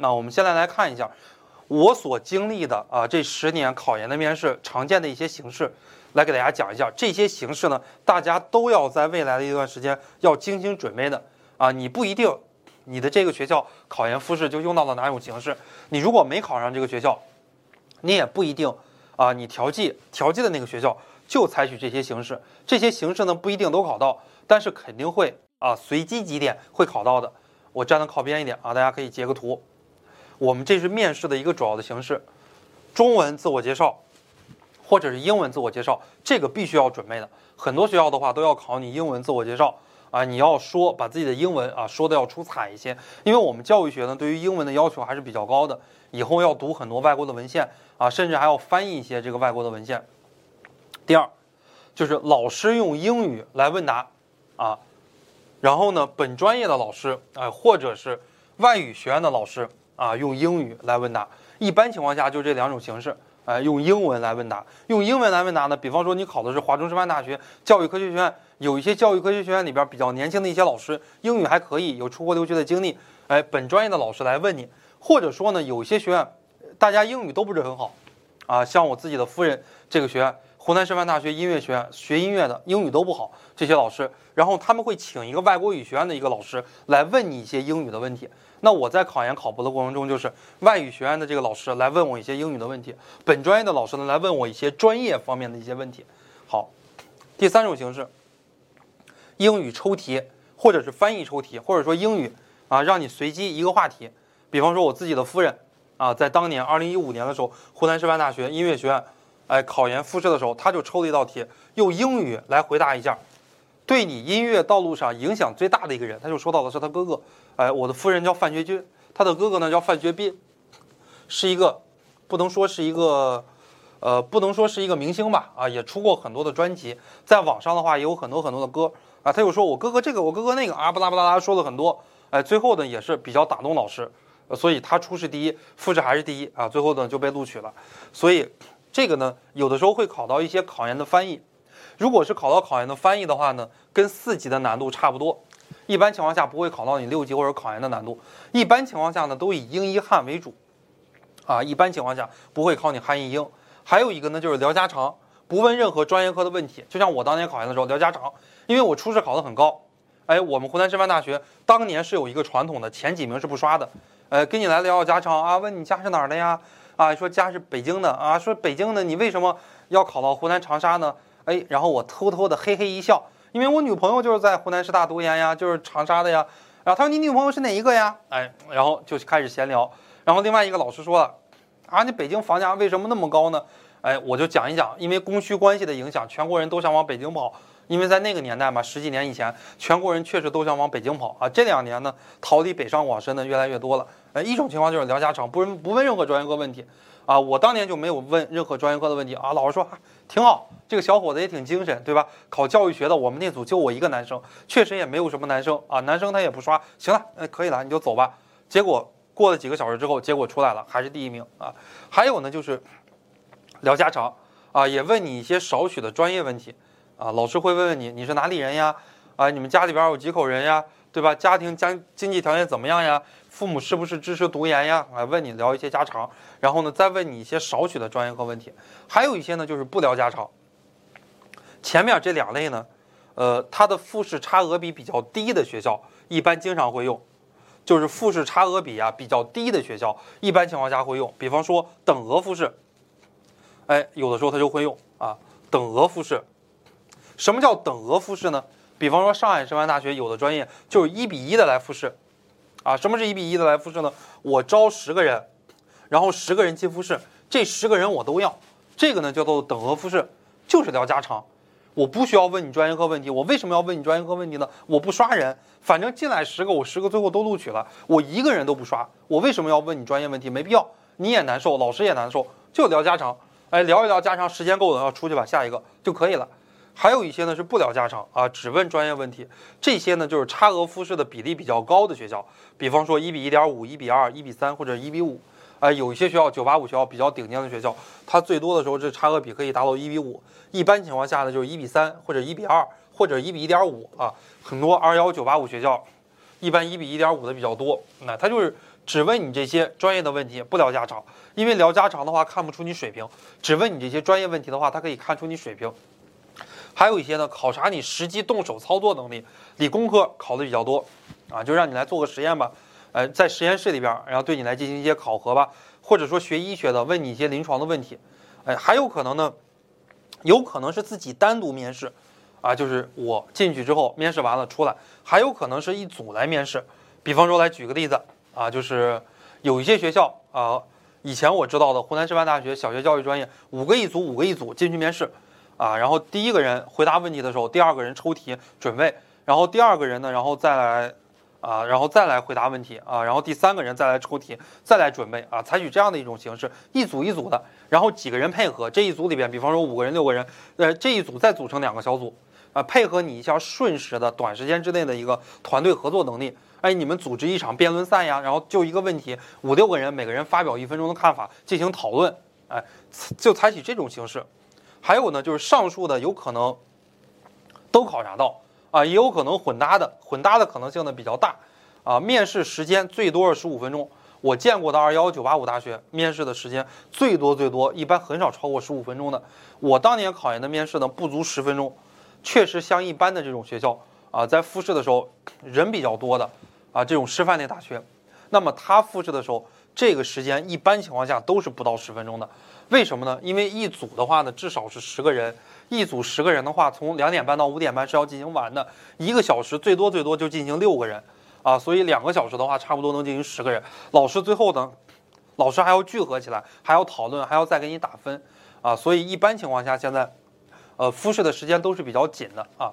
那我们先来来看一下我所经历的啊这十年考研的面试常见的一些形式，来给大家讲一下这些形式呢，大家都要在未来的一段时间要精心准备的啊，你不一定你的这个学校考研复试就用到了哪种形式，你如果没考上这个学校，你也不一定啊，你调剂调剂的那个学校就采取这些形式，这些形式呢不一定都考到，但是肯定会啊随机几点会考到的。我站的靠边一点啊，大家可以截个图。我们这是面试的一个主要的形式，中文自我介绍，或者是英文自我介绍，这个必须要准备的。很多学校的话都要考你英文自我介绍啊，你要说把自己的英文啊说的要出彩一些，因为我们教育学呢对于英文的要求还是比较高的，以后要读很多外国的文献啊，甚至还要翻译一些这个外国的文献。第二，就是老师用英语来问答啊，然后呢，本专业的老师啊，或者是外语学院的老师。啊，用英语来问答，一般情况下就这两种形式。哎，用英文来问答，用英文来问答呢？比方说你考的是华中师范大学教育科学学院，有一些教育科学学院里边比较年轻的一些老师，英语还可以，有出国留学的经历。哎，本专业的老师来问你，或者说呢，有一些学院大家英语都不是很好，啊，像我自己的夫人这个学院。湖南师范大学音乐学院学音乐的英语都不好，这些老师，然后他们会请一个外国语学院的一个老师来问你一些英语的问题。那我在考研考博的过程中，就是外语学院的这个老师来问我一些英语的问题，本专业的老师呢来问我一些专业方面的一些问题。好，第三种形式，英语抽题，或者是翻译抽题，或者说英语啊，让你随机一个话题。比方说我自己的夫人啊，在当年二零一五年的时候，湖南师范大学音乐学院。哎，考研复试的时候，他就抽了一道题，用英语来回答一下，对你音乐道路上影响最大的一个人，他就说到的是他哥哥。哎，我的夫人叫范学军，他的哥哥呢叫范学斌，是一个不能说是一个，呃，不能说是一个明星吧，啊，也出过很多的专辑，在网上的话也有很多很多的歌啊。他又说我哥哥这个，我哥哥那个啊，巴拉巴拉拉说了很多。哎，最后呢也是比较打动老师，所以他初试第一，复试还是第一啊，最后呢就被录取了，所以。这个呢，有的时候会考到一些考研的翻译。如果是考到考研的翻译的话呢，跟四级的难度差不多。一般情况下不会考到你六级或者考研的难度。一般情况下呢，都以英一汉为主。啊，一般情况下不会考你汉译英。还有一个呢，就是聊家常，不问任何专业课的问题。就像我当年考研的时候聊家常，因为我初试考得很高。哎，我们湖南师范大学当年是有一个传统的，前几名是不刷的。呃，跟你来聊聊家常啊，问你家是哪儿的呀？啊，说家是北京的啊，说北京的，你为什么要考到湖南长沙呢？哎，然后我偷偷的嘿嘿一笑，因为我女朋友就是在湖南师大读研呀，就是长沙的呀。然后他说你女朋友是哪一个呀？哎，然后就开始闲聊。然后另外一个老师说了，啊，你北京房价为什么那么高呢？哎，我就讲一讲，因为供需关系的影响，全国人都想往北京跑。因为在那个年代嘛，十几年以前，全国人确实都想往北京跑啊。这两年呢，逃离北上广深的越来越多了。呃，一种情况就是聊家常，不问不问任何专业课问题啊。我当年就没有问任何专业课的问题啊。老师说啊挺好，这个小伙子也挺精神，对吧？考教育学的，我们那组就我一个男生，确实也没有什么男生啊。男生他也不刷，行了，哎，可以了，你就走吧。结果过了几个小时之后，结果出来了，还是第一名啊。还有呢，就是聊家常啊，也问你一些少许的专业问题。啊，老师会问问你，你是哪里人呀？啊，你们家里边有几口人呀？对吧？家庭家经济条件怎么样呀？父母是不是支持读研呀？啊，问你聊一些家常，然后呢，再问你一些少许的专业课问题。还有一些呢，就是不聊家常。前面这两类呢，呃，它的复试差额比比较低的学校，一般经常会用，就是复试差额比啊比较低的学校，一般情况下会用。比方说等额复试，哎，有的时候他就会用啊，等额复试。什么叫等额复试呢？比方说上海师范大学有的专业就是一比一的来复试，啊，什么是一比一的来复试呢？我招十个人，然后十个人进复试，这十个人我都要，这个呢叫做等额复试，就是聊家常，我不需要问你专业课问题，我为什么要问你专业课问题呢？我不刷人，反正进来十个，我十个最后都录取了，我一个人都不刷，我为什么要问你专业问题？没必要，你也难受，老师也难受，就聊家常，哎，聊一聊家常，时间够了要出去吧，下一个就可以了。还有一些呢是不聊家常啊，只问专业问题。这些呢就是差额复试的比例比较高的学校，比方说一比一点五、一比二、一比三或者一比五。啊，有一些学校九八五学校比较顶尖的学校，它最多的时候这差额比可以达到一比五。一般情况下呢就是一比三或者一比二或者一比一点五啊。很多二幺九八五学校，一般一比一点五的比较多。那它就是只问你这些专业的问题，不聊家常，因为聊家常的话看不出你水平。只问你这些专业问题的话，它可以看出你水平。还有一些呢，考察你实际动手操作能力。理工科考的比较多，啊，就让你来做个实验吧，呃，在实验室里边，然后对你来进行一些考核吧，或者说学医学的问你一些临床的问题，哎，还有可能呢，有可能是自己单独面试，啊，就是我进去之后面试完了出来，还有可能是一组来面试。比方说来举个例子，啊，就是有一些学校啊，以前我知道的湖南师范大学小学教育专业，五个一组，五个一组进去面试。啊，然后第一个人回答问题的时候，第二个人抽题准备，然后第二个人呢，然后再来，啊，然后再来回答问题啊，然后第三个人再来抽题，再来准备啊，采取这样的一种形式，一组一组的，然后几个人配合，这一组里边，比方说五个人、六个人，呃，这一组再组成两个小组，啊，配合你一下瞬时的短时间之内的一个团队合作能力，哎，你们组织一场辩论赛呀，然后就一个问题，五六个人，每个人发表一分钟的看法进行讨论，哎，就采取这种形式。还有呢，就是上述的有可能都考察到啊，也有可能混搭的，混搭的可能性呢比较大啊。面试时间最多是十五分钟，我见过的二幺九八五大学面试的时间最多最多，一般很少超过十五分钟的。我当年考研的面试呢不足十分钟，确实像一般的这种学校啊，在复试的时候人比较多的啊这种师范类大学，那么他复试的时候这个时间一般情况下都是不到十分钟的。为什么呢？因为一组的话呢，至少是十个人，一组十个人的话，从两点半到五点半是要进行完的，一个小时最多最多就进行六个人，啊，所以两个小时的话，差不多能进行十个人。老师最后呢，老师还要聚合起来，还要讨论，还要再给你打分，啊，所以一般情况下，现在，呃，复试的时间都是比较紧的啊。